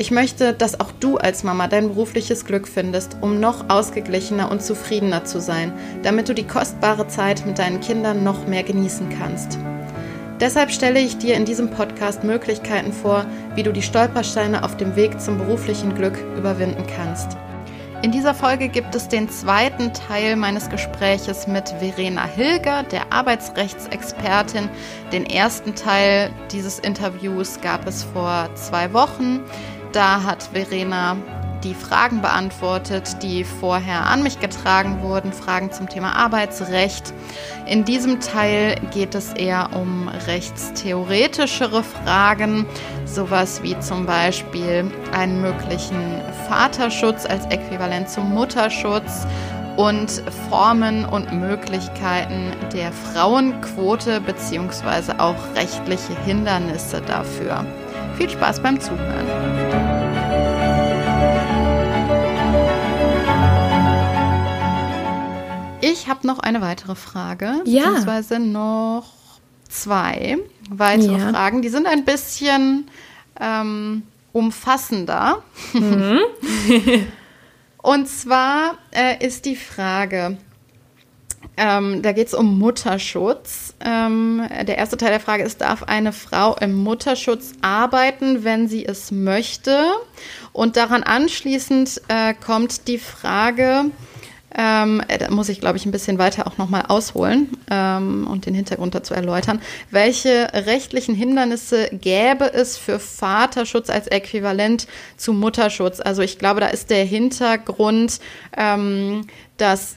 Ich möchte, dass auch du als Mama dein berufliches Glück findest, um noch ausgeglichener und zufriedener zu sein, damit du die kostbare Zeit mit deinen Kindern noch mehr genießen kannst. Deshalb stelle ich dir in diesem Podcast Möglichkeiten vor, wie du die Stolpersteine auf dem Weg zum beruflichen Glück überwinden kannst. In dieser Folge gibt es den zweiten Teil meines Gespräches mit Verena Hilger, der Arbeitsrechtsexpertin. Den ersten Teil dieses Interviews gab es vor zwei Wochen. Da hat Verena die Fragen beantwortet, die vorher an mich getragen wurden, Fragen zum Thema Arbeitsrecht. In diesem Teil geht es eher um rechtstheoretischere Fragen, sowas wie zum Beispiel einen möglichen Vaterschutz als Äquivalent zum Mutterschutz und Formen und Möglichkeiten der Frauenquote bzw. auch rechtliche Hindernisse dafür. Viel Spaß beim Zuhören. Ich habe noch eine weitere Frage, ja. beziehungsweise noch zwei weitere ja. Fragen. Die sind ein bisschen ähm, umfassender. Mhm. Und zwar äh, ist die Frage, ähm, da geht es um Mutterschutz. Ähm, der erste Teil der Frage ist, darf eine Frau im Mutterschutz arbeiten, wenn sie es möchte? Und daran anschließend äh, kommt die Frage, ähm, äh, da muss ich, glaube ich, ein bisschen weiter auch nochmal ausholen ähm, und den Hintergrund dazu erläutern. Welche rechtlichen Hindernisse gäbe es für Vaterschutz als Äquivalent zu Mutterschutz? Also ich glaube, da ist der Hintergrund, ähm, dass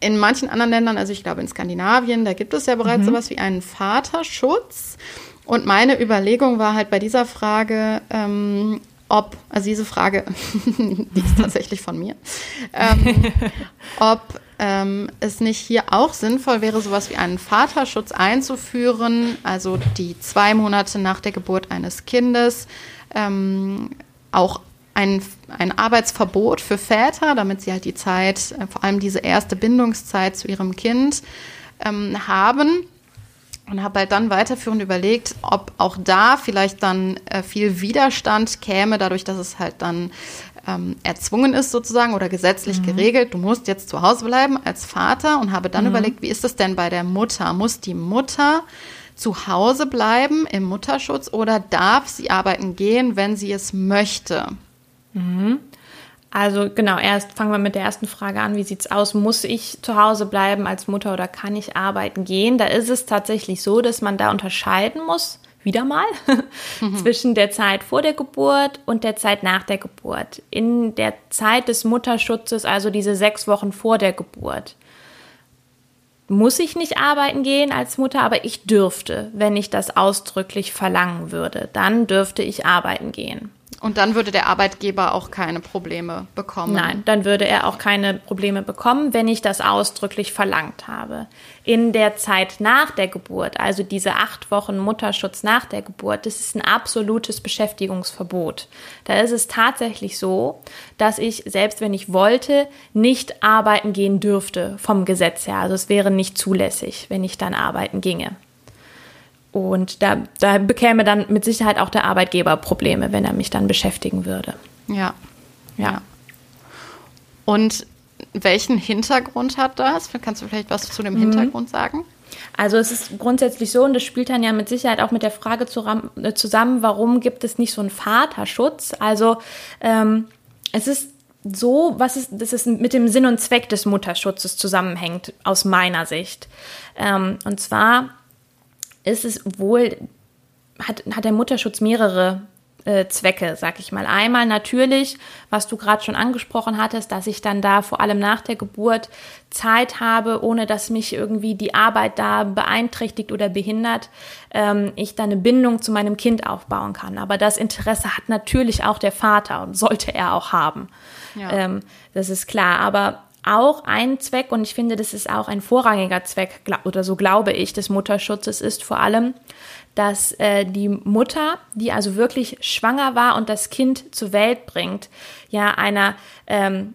in manchen anderen Ländern, also ich glaube in Skandinavien, da gibt es ja bereits mhm. sowas wie einen Vaterschutz. Und meine Überlegung war halt bei dieser Frage, ähm, ob, also diese Frage, die ist tatsächlich von mir, ähm, ob ähm, es nicht hier auch sinnvoll wäre, sowas wie einen Vaterschutz einzuführen, also die zwei Monate nach der Geburt eines Kindes, ähm, auch ein, ein Arbeitsverbot für Väter, damit sie halt die Zeit, äh, vor allem diese erste Bindungszeit zu ihrem Kind ähm, haben und habe halt dann weiterführend überlegt, ob auch da vielleicht dann äh, viel Widerstand käme, dadurch, dass es halt dann ähm, erzwungen ist sozusagen oder gesetzlich mhm. geregelt. Du musst jetzt zu Hause bleiben als Vater und habe dann mhm. überlegt, wie ist das denn bei der Mutter? Muss die Mutter zu Hause bleiben im Mutterschutz oder darf sie arbeiten gehen, wenn sie es möchte? Mhm. Also genau, erst fangen wir mit der ersten Frage an. Wie sieht es aus? Muss ich zu Hause bleiben als Mutter oder kann ich arbeiten gehen? Da ist es tatsächlich so, dass man da unterscheiden muss, wieder mal, mhm. zwischen der Zeit vor der Geburt und der Zeit nach der Geburt. In der Zeit des Mutterschutzes, also diese sechs Wochen vor der Geburt, muss ich nicht arbeiten gehen als Mutter, aber ich dürfte, wenn ich das ausdrücklich verlangen würde, dann dürfte ich arbeiten gehen. Und dann würde der Arbeitgeber auch keine Probleme bekommen. Nein, dann würde er auch keine Probleme bekommen, wenn ich das ausdrücklich verlangt habe. In der Zeit nach der Geburt, also diese acht Wochen Mutterschutz nach der Geburt, das ist ein absolutes Beschäftigungsverbot. Da ist es tatsächlich so, dass ich, selbst wenn ich wollte, nicht arbeiten gehen dürfte vom Gesetz her. Also es wäre nicht zulässig, wenn ich dann arbeiten ginge. Und da, da bekäme dann mit Sicherheit auch der Arbeitgeber Probleme, wenn er mich dann beschäftigen würde. Ja. Ja. Und welchen Hintergrund hat das? Kannst du vielleicht was zu dem mhm. Hintergrund sagen? Also es ist grundsätzlich so, und das spielt dann ja mit Sicherheit auch mit der Frage zusammen, warum gibt es nicht so einen Vaterschutz? Also ähm, es ist so, was ist, das ist mit dem Sinn und Zweck des Mutterschutzes zusammenhängt, aus meiner Sicht. Ähm, und zwar ist es wohl, hat, hat der Mutterschutz mehrere äh, Zwecke, sag ich mal. Einmal natürlich, was du gerade schon angesprochen hattest, dass ich dann da vor allem nach der Geburt Zeit habe, ohne dass mich irgendwie die Arbeit da beeinträchtigt oder behindert, ähm, ich dann eine Bindung zu meinem Kind aufbauen kann. Aber das Interesse hat natürlich auch der Vater und sollte er auch haben. Ja. Ähm, das ist klar. Aber auch ein Zweck, und ich finde, das ist auch ein vorrangiger Zweck, oder so glaube ich, des Mutterschutzes, ist vor allem, dass äh, die Mutter, die also wirklich schwanger war und das Kind zur Welt bringt, ja einer ähm,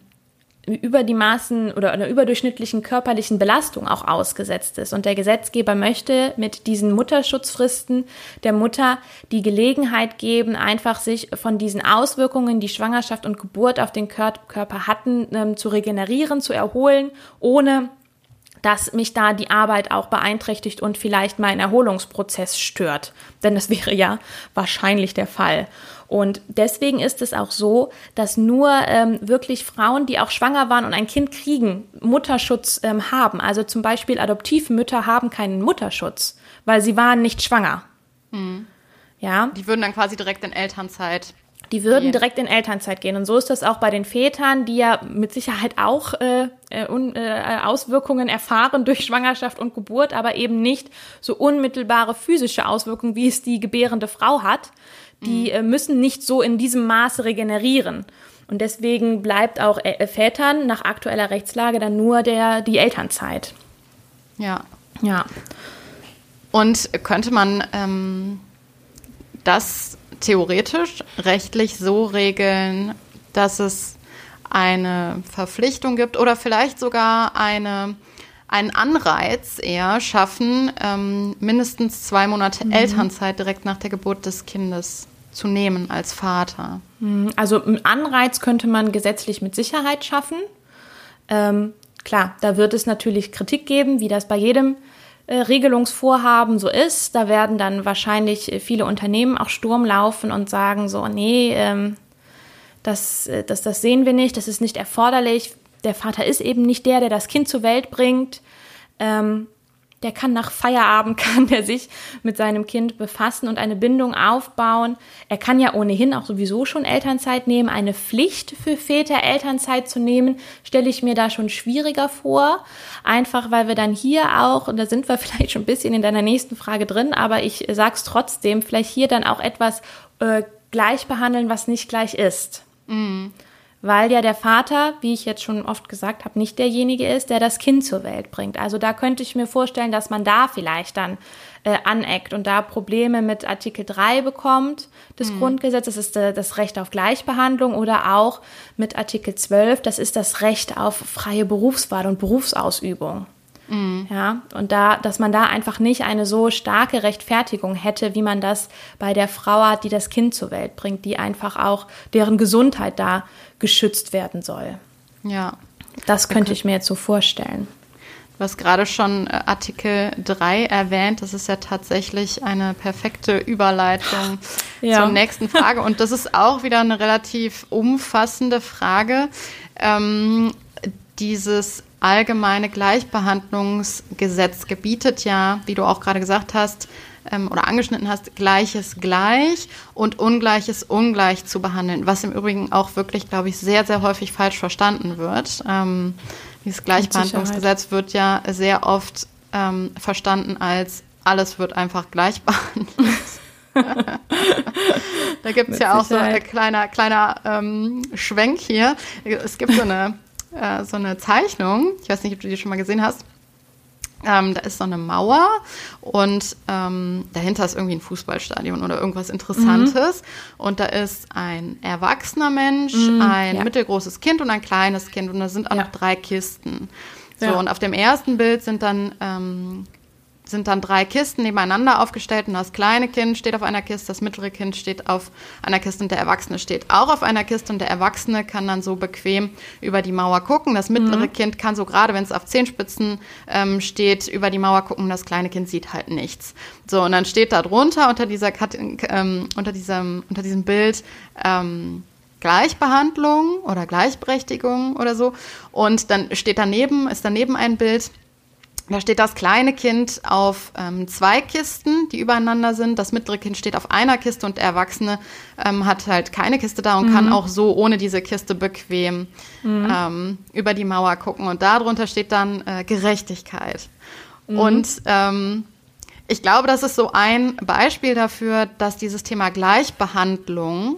über die Maßen oder einer überdurchschnittlichen körperlichen Belastung auch ausgesetzt ist. Und der Gesetzgeber möchte mit diesen Mutterschutzfristen der Mutter die Gelegenheit geben, einfach sich von diesen Auswirkungen, die Schwangerschaft und Geburt auf den Körper hatten, ähm, zu regenerieren, zu erholen, ohne dass mich da die Arbeit auch beeinträchtigt und vielleicht mein Erholungsprozess stört. Denn das wäre ja wahrscheinlich der Fall. Und deswegen ist es auch so, dass nur ähm, wirklich Frauen, die auch schwanger waren und ein Kind kriegen, Mutterschutz ähm, haben. Also zum Beispiel Adoptivmütter haben keinen Mutterschutz, weil sie waren nicht schwanger. Mhm. Ja. Die würden dann quasi direkt in Elternzeit die würden yeah. direkt in Elternzeit gehen. Und so ist das auch bei den Vätern, die ja mit Sicherheit auch äh, äh, äh, Auswirkungen erfahren durch Schwangerschaft und Geburt, aber eben nicht so unmittelbare physische Auswirkungen, wie es die gebärende Frau hat. Die mhm. äh, müssen nicht so in diesem Maße regenerieren. Und deswegen bleibt auch äh, Vätern nach aktueller Rechtslage dann nur der, die Elternzeit. Ja. Ja. Und könnte man ähm, das theoretisch rechtlich so regeln, dass es eine Verpflichtung gibt oder vielleicht sogar eine, einen Anreiz eher schaffen, ähm, mindestens zwei Monate mhm. Elternzeit direkt nach der Geburt des Kindes zu nehmen als Vater. Mhm. Also einen Anreiz könnte man gesetzlich mit Sicherheit schaffen. Ähm, klar, da wird es natürlich Kritik geben, wie das bei jedem Regelungsvorhaben so ist. Da werden dann wahrscheinlich viele Unternehmen auch Sturm laufen und sagen so, nee, ähm, das, äh, das, das sehen wir nicht, das ist nicht erforderlich. Der Vater ist eben nicht der, der das Kind zur Welt bringt. Ähm, der kann nach Feierabend, kann der sich mit seinem Kind befassen und eine Bindung aufbauen. Er kann ja ohnehin auch sowieso schon Elternzeit nehmen. Eine Pflicht für Väter, Elternzeit zu nehmen, stelle ich mir da schon schwieriger vor. Einfach, weil wir dann hier auch, und da sind wir vielleicht schon ein bisschen in deiner nächsten Frage drin, aber ich sag's trotzdem, vielleicht hier dann auch etwas äh, gleich behandeln, was nicht gleich ist. Mhm weil ja der Vater, wie ich jetzt schon oft gesagt habe, nicht derjenige ist, der das Kind zur Welt bringt. Also da könnte ich mir vorstellen, dass man da vielleicht dann äh, aneckt und da Probleme mit Artikel 3 bekommt des mhm. Grundgesetzes, das ist äh, das Recht auf Gleichbehandlung oder auch mit Artikel 12, das ist das Recht auf freie Berufswahl und Berufsausübung. Mhm. Ja, und da, dass man da einfach nicht eine so starke Rechtfertigung hätte, wie man das bei der Frau hat, die das Kind zur Welt bringt, die einfach auch deren Gesundheit da geschützt werden soll. Ja. Das könnte ich mir jetzt so vorstellen. Du hast gerade schon äh, Artikel 3 erwähnt. Das ist ja tatsächlich eine perfekte Überleitung ja. zur nächsten Frage. Und das ist auch wieder eine relativ umfassende Frage. Ähm, dieses allgemeine Gleichbehandlungsgesetz gebietet ja, wie du auch gerade gesagt hast, ähm, oder angeschnitten hast, Gleiches gleich und Ungleiches ungleich zu behandeln, was im Übrigen auch wirklich, glaube ich, sehr, sehr häufig falsch verstanden wird. Ähm, dieses Gleichbehandlungsgesetz wird ja sehr oft ähm, verstanden als alles wird einfach gleich behandelt. da gibt es ja auch so ein kleiner, kleiner ähm, Schwenk hier. Es gibt so eine äh, so eine Zeichnung. Ich weiß nicht, ob du die schon mal gesehen hast. Ähm, da ist so eine Mauer und ähm, dahinter ist irgendwie ein Fußballstadion oder irgendwas Interessantes. Mhm. Und da ist ein erwachsener Mensch, mhm, ein ja. mittelgroßes Kind und ein kleines Kind. Und da sind auch ja. noch drei Kisten. So, ja. und auf dem ersten Bild sind dann ähm, sind dann drei Kisten nebeneinander aufgestellt und das kleine Kind steht auf einer Kiste, das mittlere Kind steht auf einer Kiste und der Erwachsene steht auch auf einer Kiste und der Erwachsene kann dann so bequem über die Mauer gucken. Das mittlere mhm. Kind kann so gerade, wenn es auf Zehenspitzen ähm, steht, über die Mauer gucken. Das kleine Kind sieht halt nichts. So, und dann steht da drunter unter, dieser, ähm, unter, diesem, unter diesem Bild, ähm, Gleichbehandlung oder Gleichberechtigung oder so. Und dann steht daneben, ist daneben ein Bild, da steht das kleine Kind auf ähm, zwei Kisten, die übereinander sind. Das mittlere Kind steht auf einer Kiste und der Erwachsene ähm, hat halt keine Kiste da und mhm. kann auch so ohne diese Kiste bequem mhm. ähm, über die Mauer gucken. Und darunter steht dann äh, Gerechtigkeit. Mhm. Und ähm, ich glaube, das ist so ein Beispiel dafür, dass dieses Thema Gleichbehandlung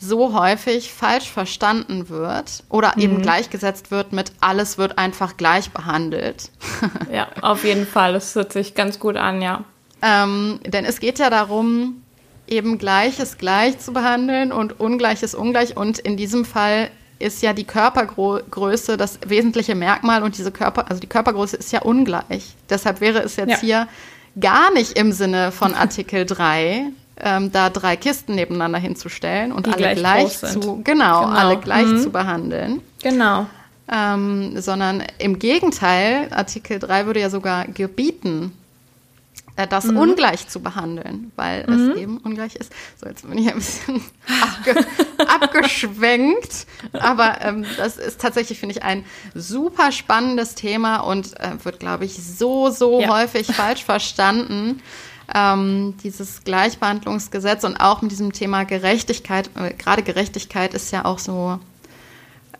so häufig falsch verstanden wird oder mhm. eben gleichgesetzt wird mit alles wird einfach gleich behandelt. ja, auf jeden Fall. Das hört sich ganz gut an, ja. Ähm, denn es geht ja darum, eben Gleiches gleich zu behandeln und Ungleiches ungleich. Und in diesem Fall ist ja die Körpergröße das wesentliche Merkmal und diese Körper, also die Körpergröße ist ja ungleich. Deshalb wäre es jetzt ja. hier gar nicht im Sinne von Artikel 3, ähm, da drei Kisten nebeneinander hinzustellen und Die alle gleich, gleich zu, genau, genau, alle gleich mhm. zu behandeln. Genau. Ähm, sondern im Gegenteil, Artikel 3 würde ja sogar gebieten, äh, das mhm. ungleich zu behandeln, weil mhm. es eben ungleich ist. So, jetzt bin ich ein bisschen abge abgeschwenkt. Aber ähm, das ist tatsächlich, finde ich, ein super spannendes Thema und äh, wird, glaube ich, so, so ja. häufig falsch verstanden ähm, dieses Gleichbehandlungsgesetz und auch mit diesem Thema Gerechtigkeit, äh, gerade Gerechtigkeit ist ja auch so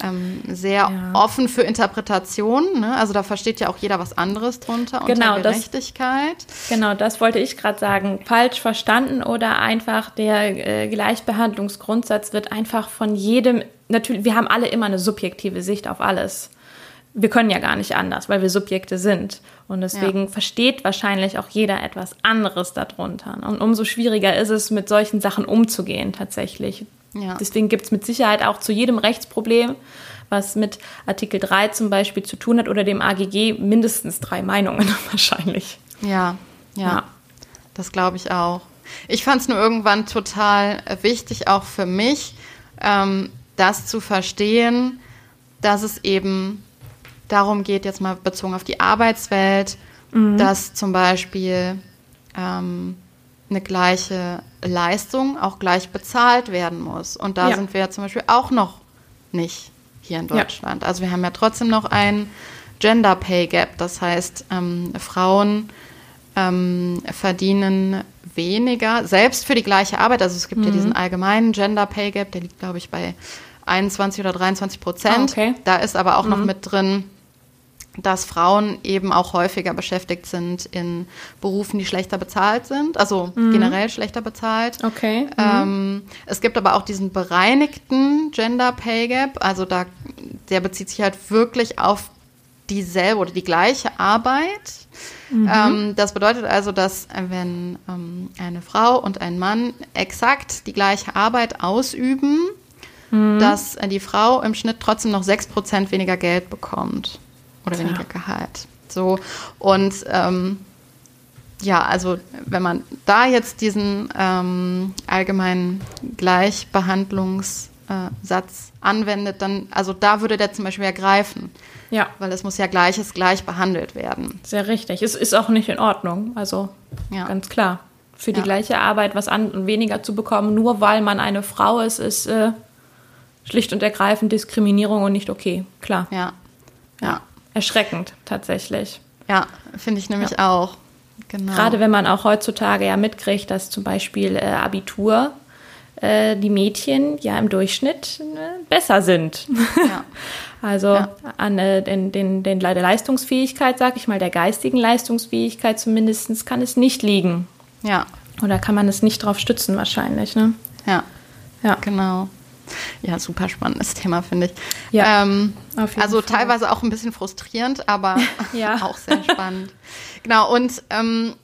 ähm, sehr ja. offen für Interpretationen. Ne? Also da versteht ja auch jeder was anderes drunter genau, unter Gerechtigkeit. Das, genau, das wollte ich gerade sagen. Falsch verstanden oder einfach der äh, Gleichbehandlungsgrundsatz wird einfach von jedem, natürlich, wir haben alle immer eine subjektive Sicht auf alles wir können ja gar nicht anders, weil wir Subjekte sind. Und deswegen ja. versteht wahrscheinlich auch jeder etwas anderes darunter. Und umso schwieriger ist es, mit solchen Sachen umzugehen tatsächlich. Ja. Deswegen gibt es mit Sicherheit auch zu jedem Rechtsproblem, was mit Artikel 3 zum Beispiel zu tun hat oder dem AGG, mindestens drei Meinungen wahrscheinlich. Ja, ja, ja. das glaube ich auch. Ich fand es nur irgendwann total wichtig, auch für mich, ähm, das zu verstehen, dass es eben darum geht, jetzt mal bezogen auf die Arbeitswelt, mhm. dass zum Beispiel ähm, eine gleiche Leistung auch gleich bezahlt werden muss. Und da ja. sind wir ja zum Beispiel auch noch nicht hier in Deutschland. Ja. Also wir haben ja trotzdem noch ein Gender Pay Gap. Das heißt, ähm, Frauen ähm, verdienen weniger, selbst für die gleiche Arbeit. Also es gibt mhm. ja diesen allgemeinen Gender Pay Gap, der liegt, glaube ich, bei 21 oder 23 Prozent. Ah, okay. Da ist aber auch mhm. noch mit drin, dass Frauen eben auch häufiger beschäftigt sind in Berufen, die schlechter bezahlt sind, also mhm. generell schlechter bezahlt. Okay. Mhm. Ähm, es gibt aber auch diesen bereinigten Gender Pay Gap, also da, der bezieht sich halt wirklich auf dieselbe oder die gleiche Arbeit. Mhm. Ähm, das bedeutet also, dass wenn ähm, eine Frau und ein Mann exakt die gleiche Arbeit ausüben, mhm. dass die Frau im Schnitt trotzdem noch 6% weniger Geld bekommt oder Klar. weniger Gehalt. So und ähm, ja, also wenn man da jetzt diesen ähm, allgemeinen Gleichbehandlungssatz anwendet, dann, also da würde der zum Beispiel ja greifen. Ja. Weil es muss ja Gleiches gleich behandelt werden. Sehr richtig. Es ist auch nicht in Ordnung. Also ja. ganz klar. Für die ja. gleiche Arbeit was an und weniger zu bekommen, nur weil man eine Frau ist, ist äh, schlicht und ergreifend Diskriminierung und nicht okay. Klar. Ja. Ja erschreckend tatsächlich. Ja, finde ich nämlich ja. auch. Genau. Gerade wenn man auch heutzutage ja mitkriegt, dass zum Beispiel äh, Abitur äh, die Mädchen ja im Durchschnitt äh, besser sind. Ja. also ja. an äh, den, den, den, der Leistungsfähigkeit, sag ich mal, der geistigen Leistungsfähigkeit zumindest kann es nicht liegen. Ja. Oder kann man es nicht drauf stützen wahrscheinlich, ne? Ja. Ja. Genau. Ja, super spannendes Thema, finde ich. Ja, ähm, also Fall. teilweise auch ein bisschen frustrierend, aber ja. auch sehr spannend. Genau, und ähm,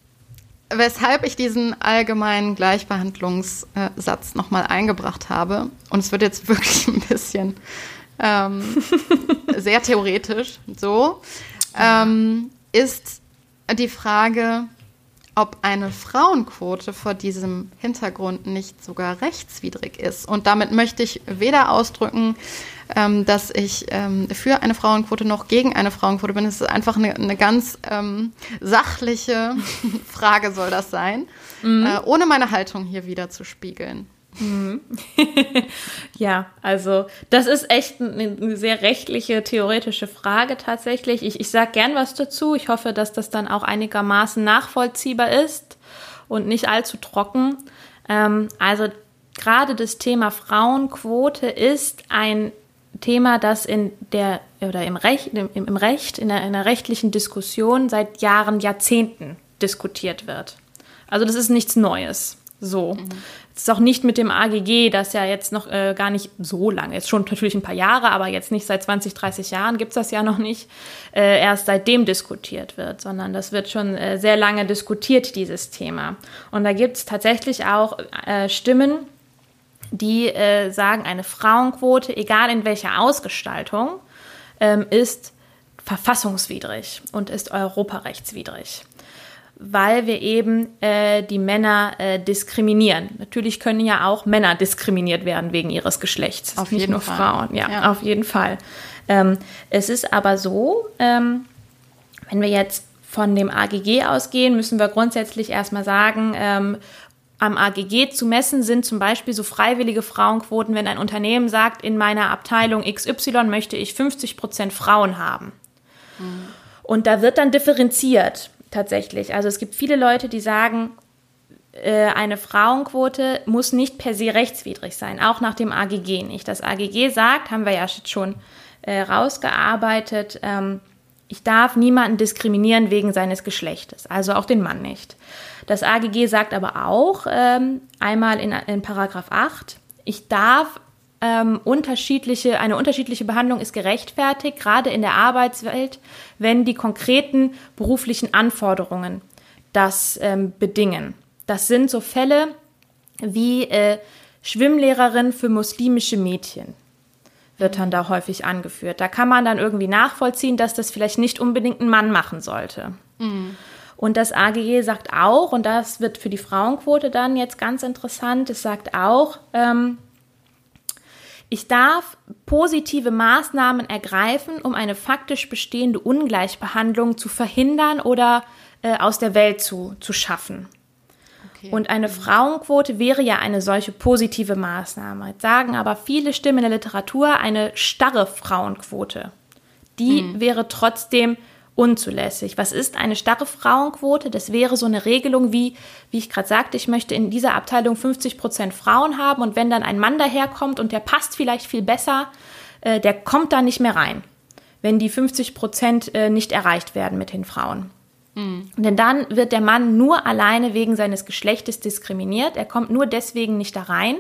weshalb ich diesen allgemeinen Gleichbehandlungssatz nochmal eingebracht habe, und es wird jetzt wirklich ein bisschen ähm, sehr theoretisch so, ähm, ist die Frage, ob eine Frauenquote vor diesem Hintergrund nicht sogar rechtswidrig ist. Und damit möchte ich weder ausdrücken, ähm, dass ich ähm, für eine Frauenquote noch gegen eine Frauenquote bin. Es ist einfach eine, eine ganz ähm, sachliche Frage, soll das sein, mhm. äh, ohne meine Haltung hier wieder zu spiegeln. Mhm. ja, also das ist echt eine sehr rechtliche, theoretische Frage tatsächlich. Ich, ich sage gern was dazu. Ich hoffe, dass das dann auch einigermaßen nachvollziehbar ist und nicht allzu trocken. Ähm, also gerade das Thema Frauenquote ist ein Thema, das in der oder im Recht, im, im Recht, in einer rechtlichen Diskussion seit Jahren, Jahrzehnten diskutiert wird. Also das ist nichts Neues. So. Mhm. Es ist auch nicht mit dem AGG, das ja jetzt noch äh, gar nicht so lange, jetzt schon natürlich ein paar Jahre, aber jetzt nicht seit 20, 30 Jahren gibt es das ja noch nicht, äh, erst seitdem diskutiert wird, sondern das wird schon äh, sehr lange diskutiert, dieses Thema. Und da gibt es tatsächlich auch äh, Stimmen, die äh, sagen, eine Frauenquote, egal in welcher Ausgestaltung, ähm, ist verfassungswidrig und ist europarechtswidrig weil wir eben äh, die Männer äh, diskriminieren. Natürlich können ja auch Männer diskriminiert werden wegen ihres Geschlechts. Auf nicht nur Fall. Frauen. Ja, ja, auf jeden Fall. Ähm, es ist aber so, ähm, wenn wir jetzt von dem AGG ausgehen, müssen wir grundsätzlich erstmal sagen, ähm, am AGG zu messen sind zum Beispiel so freiwillige Frauenquoten, wenn ein Unternehmen sagt, in meiner Abteilung XY möchte ich 50 Prozent Frauen haben. Mhm. Und da wird dann differenziert tatsächlich. Also es gibt viele Leute, die sagen, äh, eine Frauenquote muss nicht per se rechtswidrig sein, auch nach dem AGG nicht. Das AGG sagt, haben wir ja schon äh, rausgearbeitet, ähm, ich darf niemanden diskriminieren wegen seines Geschlechtes, also auch den Mann nicht. Das AGG sagt aber auch ähm, einmal in, in Paragraph 8, ich darf ähm, unterschiedliche, eine unterschiedliche Behandlung ist gerechtfertigt, gerade in der Arbeitswelt, wenn die konkreten beruflichen Anforderungen das ähm, bedingen. Das sind so Fälle wie äh, Schwimmlehrerin für muslimische Mädchen wird dann da häufig angeführt. Da kann man dann irgendwie nachvollziehen, dass das vielleicht nicht unbedingt ein Mann machen sollte. Mhm. Und das AGG sagt auch, und das wird für die Frauenquote dann jetzt ganz interessant, es sagt auch, ähm, ich darf positive Maßnahmen ergreifen, um eine faktisch bestehende Ungleichbehandlung zu verhindern oder äh, aus der Welt zu, zu schaffen. Okay. Und eine Frauenquote wäre ja eine solche positive Maßnahme. Jetzt sagen aber viele Stimmen in der Literatur eine starre Frauenquote. Die hm. wäre trotzdem unzulässig. Was ist eine starre Frauenquote? Das wäre so eine Regelung wie, wie ich gerade sagte, ich möchte in dieser Abteilung 50 Prozent Frauen haben und wenn dann ein Mann daherkommt und der passt vielleicht viel besser, äh, der kommt da nicht mehr rein, wenn die 50 Prozent äh, nicht erreicht werden mit den Frauen. Mhm. Denn dann wird der Mann nur alleine wegen seines Geschlechtes diskriminiert. Er kommt nur deswegen nicht da rein.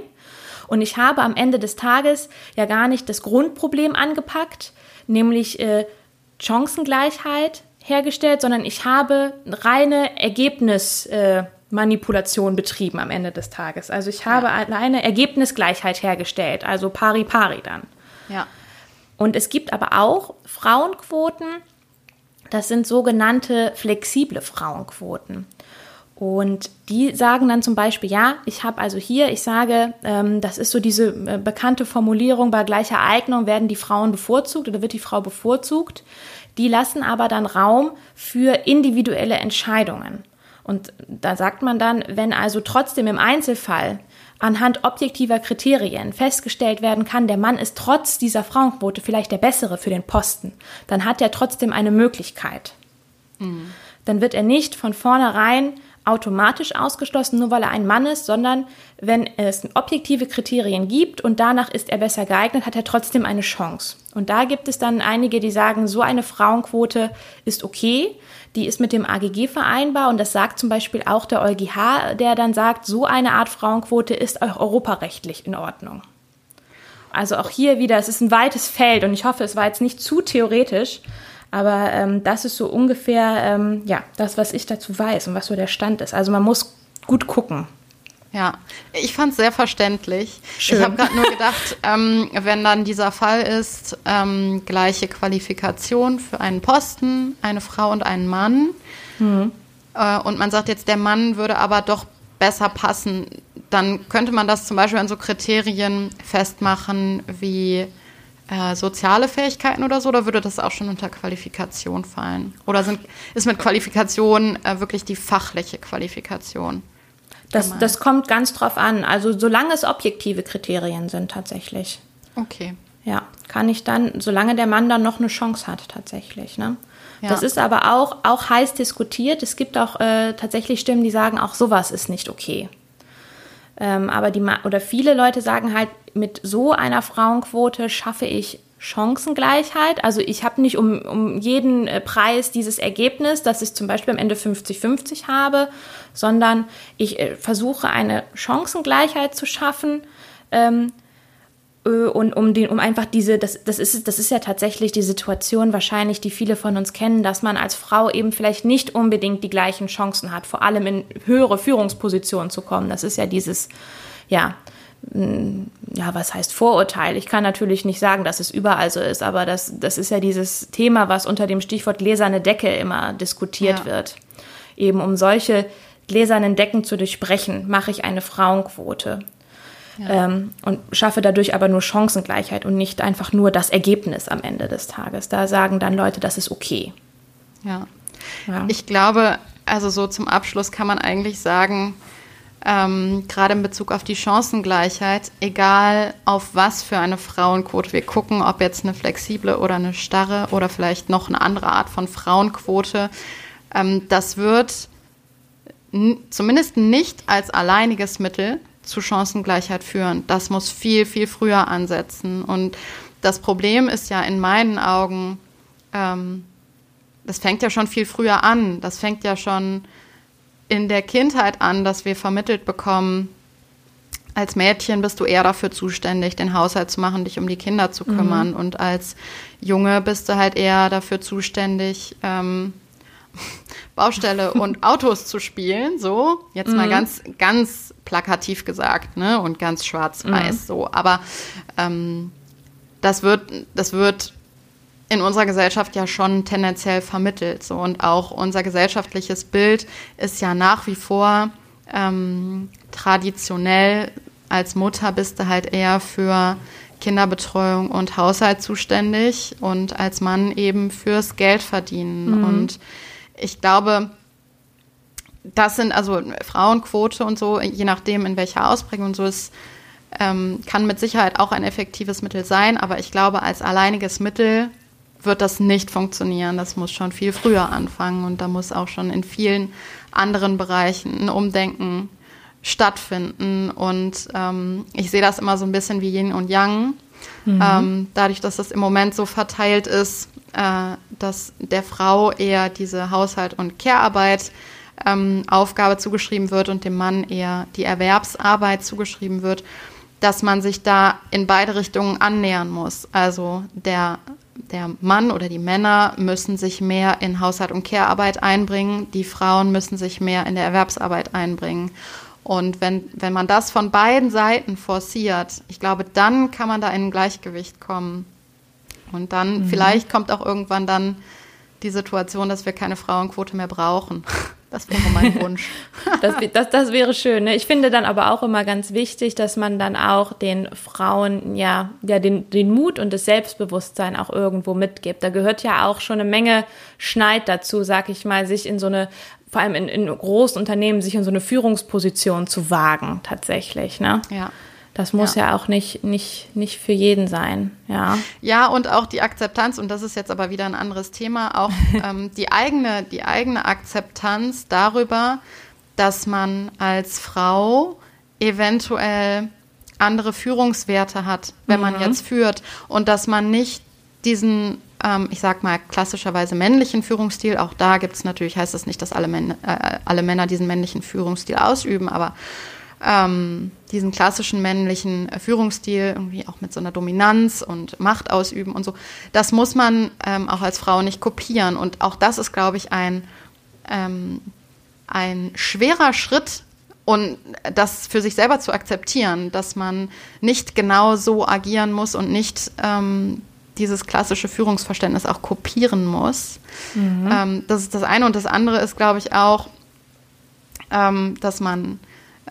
Und ich habe am Ende des Tages ja gar nicht das Grundproblem angepackt, nämlich äh, Chancengleichheit hergestellt, sondern ich habe reine Ergebnismanipulation äh, betrieben am Ende des Tages. Also ich habe ja. alleine Ergebnisgleichheit hergestellt, also pari pari dann. Ja. Und es gibt aber auch Frauenquoten, das sind sogenannte flexible Frauenquoten. Und die sagen dann zum Beispiel, ja, ich habe also hier, ich sage, ähm, das ist so diese äh, bekannte Formulierung, bei gleicher Eignung werden die Frauen bevorzugt oder wird die Frau bevorzugt. Die lassen aber dann Raum für individuelle Entscheidungen. Und da sagt man dann, wenn also trotzdem im Einzelfall anhand objektiver Kriterien festgestellt werden kann, der Mann ist trotz dieser Frauenquote vielleicht der bessere für den Posten, dann hat er trotzdem eine Möglichkeit. Mhm. Dann wird er nicht von vornherein automatisch ausgeschlossen, nur weil er ein Mann ist, sondern wenn es objektive Kriterien gibt und danach ist er besser geeignet, hat er trotzdem eine Chance. Und da gibt es dann einige, die sagen, so eine Frauenquote ist okay, die ist mit dem AGG vereinbar und das sagt zum Beispiel auch der EuGH, der dann sagt, so eine Art Frauenquote ist auch europarechtlich in Ordnung. Also auch hier wieder, es ist ein weites Feld und ich hoffe, es war jetzt nicht zu theoretisch, aber ähm, das ist so ungefähr ähm, ja, das, was ich dazu weiß und was so der Stand ist. Also man muss gut gucken. Ja, ich fand es sehr verständlich. Schön. Ich habe gerade nur gedacht, ähm, wenn dann dieser Fall ist, ähm, gleiche Qualifikation für einen Posten, eine Frau und einen Mann. Mhm. Äh, und man sagt jetzt, der Mann würde aber doch besser passen, dann könnte man das zum Beispiel an so Kriterien festmachen wie äh, soziale Fähigkeiten oder so, oder würde das auch schon unter Qualifikation fallen? Oder sind, ist mit Qualifikation äh, wirklich die fachliche Qualifikation? Das, das kommt ganz drauf an. Also solange es objektive Kriterien sind tatsächlich. Okay. Ja, kann ich dann, solange der Mann dann noch eine Chance hat tatsächlich. Ne? Ja. Das ist aber auch, auch heiß diskutiert. Es gibt auch äh, tatsächlich Stimmen, die sagen, auch sowas ist nicht okay. Ähm, aber die oder viele Leute sagen halt, mit so einer Frauenquote schaffe ich Chancengleichheit. Also ich habe nicht um, um jeden äh, Preis dieses Ergebnis, dass ich zum Beispiel am Ende 50-50 habe, sondern ich äh, versuche eine Chancengleichheit zu schaffen. Ähm, äh, und um den, um einfach diese, das, das ist, das ist ja tatsächlich die Situation wahrscheinlich, die viele von uns kennen, dass man als Frau eben vielleicht nicht unbedingt die gleichen Chancen hat, vor allem in höhere Führungspositionen zu kommen. Das ist ja dieses, ja, mm, ja, was heißt Vorurteil? Ich kann natürlich nicht sagen, dass es überall so ist, aber das, das ist ja dieses Thema, was unter dem Stichwort gläserne Decke immer diskutiert ja. wird. Eben um solche gläsernen Decken zu durchbrechen, mache ich eine Frauenquote ähm, und schaffe dadurch aber nur Chancengleichheit und nicht einfach nur das Ergebnis am Ende des Tages. Da sagen dann Leute, das ist okay. Ja. ja. Ich glaube, also so zum Abschluss kann man eigentlich sagen, ähm, gerade in Bezug auf die Chancengleichheit, egal auf was für eine Frauenquote wir gucken, ob jetzt eine flexible oder eine starre oder vielleicht noch eine andere Art von Frauenquote, ähm, das wird zumindest nicht als alleiniges Mittel zu Chancengleichheit führen. Das muss viel, viel früher ansetzen. Und das Problem ist ja in meinen Augen, ähm, das fängt ja schon viel früher an. Das fängt ja schon in der Kindheit an, dass wir vermittelt bekommen, als Mädchen bist du eher dafür zuständig, den Haushalt zu machen, dich um die Kinder zu kümmern. Mhm. Und als Junge bist du halt eher dafür zuständig, ähm, Baustelle und Autos zu spielen. So, jetzt mhm. mal ganz, ganz plakativ gesagt, ne? Und ganz schwarz-weiß mhm. so. Aber ähm, das wird, das wird in unserer Gesellschaft ja schon tendenziell vermittelt. So. Und auch unser gesellschaftliches Bild ist ja nach wie vor ähm, traditionell als Mutter bist du halt eher für Kinderbetreuung und Haushalt zuständig und als Mann eben fürs Geld verdienen. Mhm. Und ich glaube, das sind also Frauenquote und so, je nachdem, in welcher Ausprägung und so ist, ähm, kann mit Sicherheit auch ein effektives Mittel sein, aber ich glaube, als alleiniges Mittel wird das nicht funktionieren. Das muss schon viel früher anfangen und da muss auch schon in vielen anderen Bereichen ein Umdenken stattfinden. Und ähm, ich sehe das immer so ein bisschen wie Yin und Yang. Mhm. Ähm, dadurch, dass das im Moment so verteilt ist, äh, dass der Frau eher diese Haushalt- und Care-Arbeit ähm, Aufgabe zugeschrieben wird und dem Mann eher die Erwerbsarbeit zugeschrieben wird, dass man sich da in beide Richtungen annähern muss. Also der, der Mann oder die Männer müssen sich mehr in Haushalt- und Care-Arbeit einbringen, die Frauen müssen sich mehr in der Erwerbsarbeit einbringen. Und wenn, wenn man das von beiden Seiten forciert, ich glaube, dann kann man da in ein Gleichgewicht kommen. Und dann, mhm. vielleicht kommt auch irgendwann dann die Situation, dass wir keine Frauenquote mehr brauchen. Das wäre mein Wunsch. das, das, das wäre schön. Ne? Ich finde dann aber auch immer ganz wichtig, dass man dann auch den Frauen ja, ja den, den Mut und das Selbstbewusstsein auch irgendwo mitgibt. Da gehört ja auch schon eine Menge Schneid dazu, sag ich mal, sich in so eine vor allem in, in großen Unternehmen sich in so eine Führungsposition zu wagen, tatsächlich. Ne? Ja. Das muss ja. ja, auch nicht, nicht, nicht für jeden sein, ja. Ja, und auch die Akzeptanz, und das ist jetzt aber wieder ein anderes Thema, auch ähm, die, eigene, die eigene Akzeptanz darüber, dass man als Frau eventuell andere Führungswerte hat, wenn mhm. man jetzt führt und dass man nicht diesen, ähm, ich sag mal, klassischerweise männlichen Führungsstil, auch da gibt es natürlich, heißt das nicht, dass alle, Män äh, alle Männer diesen männlichen Führungsstil ausüben, aber ähm, diesen klassischen männlichen Führungsstil, irgendwie auch mit so einer Dominanz und Macht ausüben und so, das muss man ähm, auch als Frau nicht kopieren. Und auch das ist, glaube ich, ein, ähm, ein schwerer Schritt, und das für sich selber zu akzeptieren, dass man nicht genau so agieren muss und nicht ähm, dieses klassische Führungsverständnis auch kopieren muss. Mhm. Ähm, das ist das eine. Und das andere ist, glaube ich, auch, ähm, dass man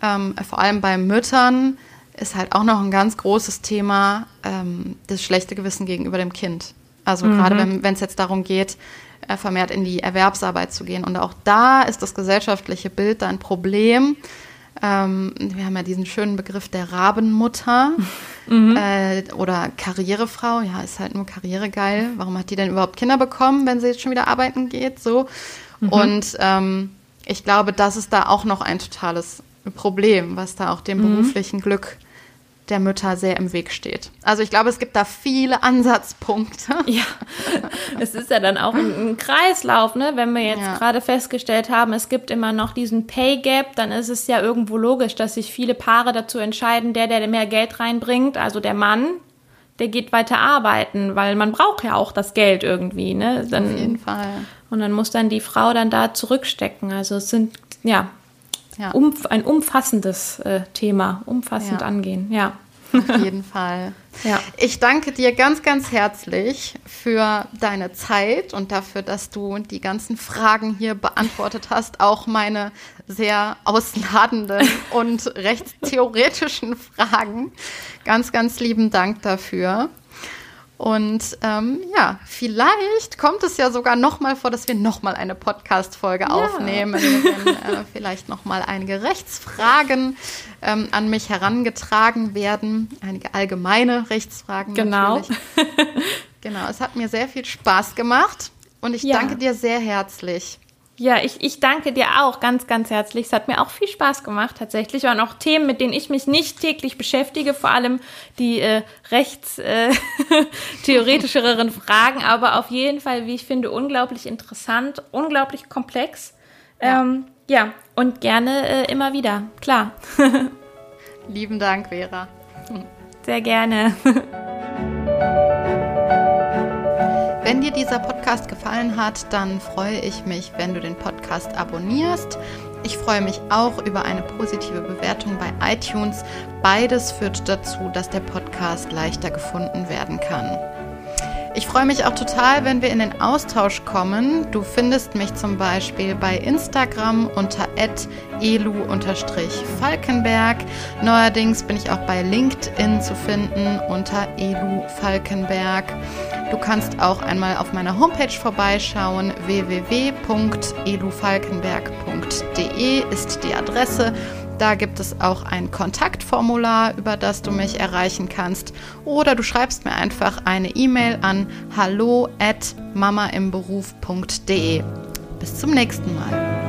ähm, vor allem bei Müttern ist halt auch noch ein ganz großes Thema ähm, das schlechte Gewissen gegenüber dem Kind. Also mhm. gerade wenn es jetzt darum geht, äh, vermehrt in die Erwerbsarbeit zu gehen. Und auch da ist das gesellschaftliche Bild ein Problem, Ähm, wir haben ja diesen schönen Begriff der Rabenmutter mhm. äh, oder Karrierefrau. Ja, ist halt nur karrieregeil. Warum hat die denn überhaupt Kinder bekommen, wenn sie jetzt schon wieder arbeiten geht? So. Mhm. Und ähm, ich glaube, das ist da auch noch ein totales Problem, was da auch dem mhm. beruflichen Glück der Mütter sehr im Weg steht. Also ich glaube, es gibt da viele Ansatzpunkte. Ja, es ist ja dann auch ein, ein Kreislauf, ne? Wenn wir jetzt ja. gerade festgestellt haben, es gibt immer noch diesen Pay Gap, dann ist es ja irgendwo logisch, dass sich viele Paare dazu entscheiden, der, der mehr Geld reinbringt, also der Mann, der geht weiter arbeiten, weil man braucht ja auch das Geld irgendwie, ne? Dann, Auf jeden Fall. Und dann muss dann die Frau dann da zurückstecken. Also es sind, ja, ja. Umf ein umfassendes äh, Thema, umfassend ja. angehen, ja. Auf jeden Fall. Ja. Ich danke dir ganz, ganz herzlich für deine Zeit und dafür, dass du die ganzen Fragen hier beantwortet hast, auch meine sehr ausladenden und rechtstheoretischen Fragen. Ganz, ganz lieben Dank dafür. Und ähm, ja, vielleicht kommt es ja sogar noch mal vor, dass wir noch mal eine Podcast-Folge ja. aufnehmen, wenn äh, vielleicht noch mal einige Rechtsfragen ähm, an mich herangetragen werden, einige allgemeine Rechtsfragen. Genau. genau. Es hat mir sehr viel Spaß gemacht und ich ja. danke dir sehr herzlich. Ja, ich, ich danke dir auch ganz, ganz herzlich. Es hat mir auch viel Spaß gemacht, tatsächlich. Waren auch Themen, mit denen ich mich nicht täglich beschäftige, vor allem die äh, rechtstheoretischeren äh, Fragen, aber auf jeden Fall, wie ich finde, unglaublich interessant, unglaublich komplex. Ja, ähm, ja und gerne äh, immer wieder, klar. Lieben Dank, Vera. Sehr gerne. Wenn dir dieser Podcast gefallen hat, dann freue ich mich, wenn du den Podcast abonnierst. Ich freue mich auch über eine positive Bewertung bei iTunes. Beides führt dazu, dass der Podcast leichter gefunden werden kann. Ich freue mich auch total, wenn wir in den Austausch kommen. Du findest mich zum Beispiel bei Instagram unter elu-falkenberg. Neuerdings bin ich auch bei LinkedIn zu finden unter elu falkenberg. Du kannst auch einmal auf meiner Homepage vorbeischauen. www.elufalkenberg.de ist die Adresse. Da gibt es auch ein Kontaktformular, über das du mich erreichen kannst. Oder du schreibst mir einfach eine E-Mail an hallo at mamaimberuf.de. Bis zum nächsten Mal.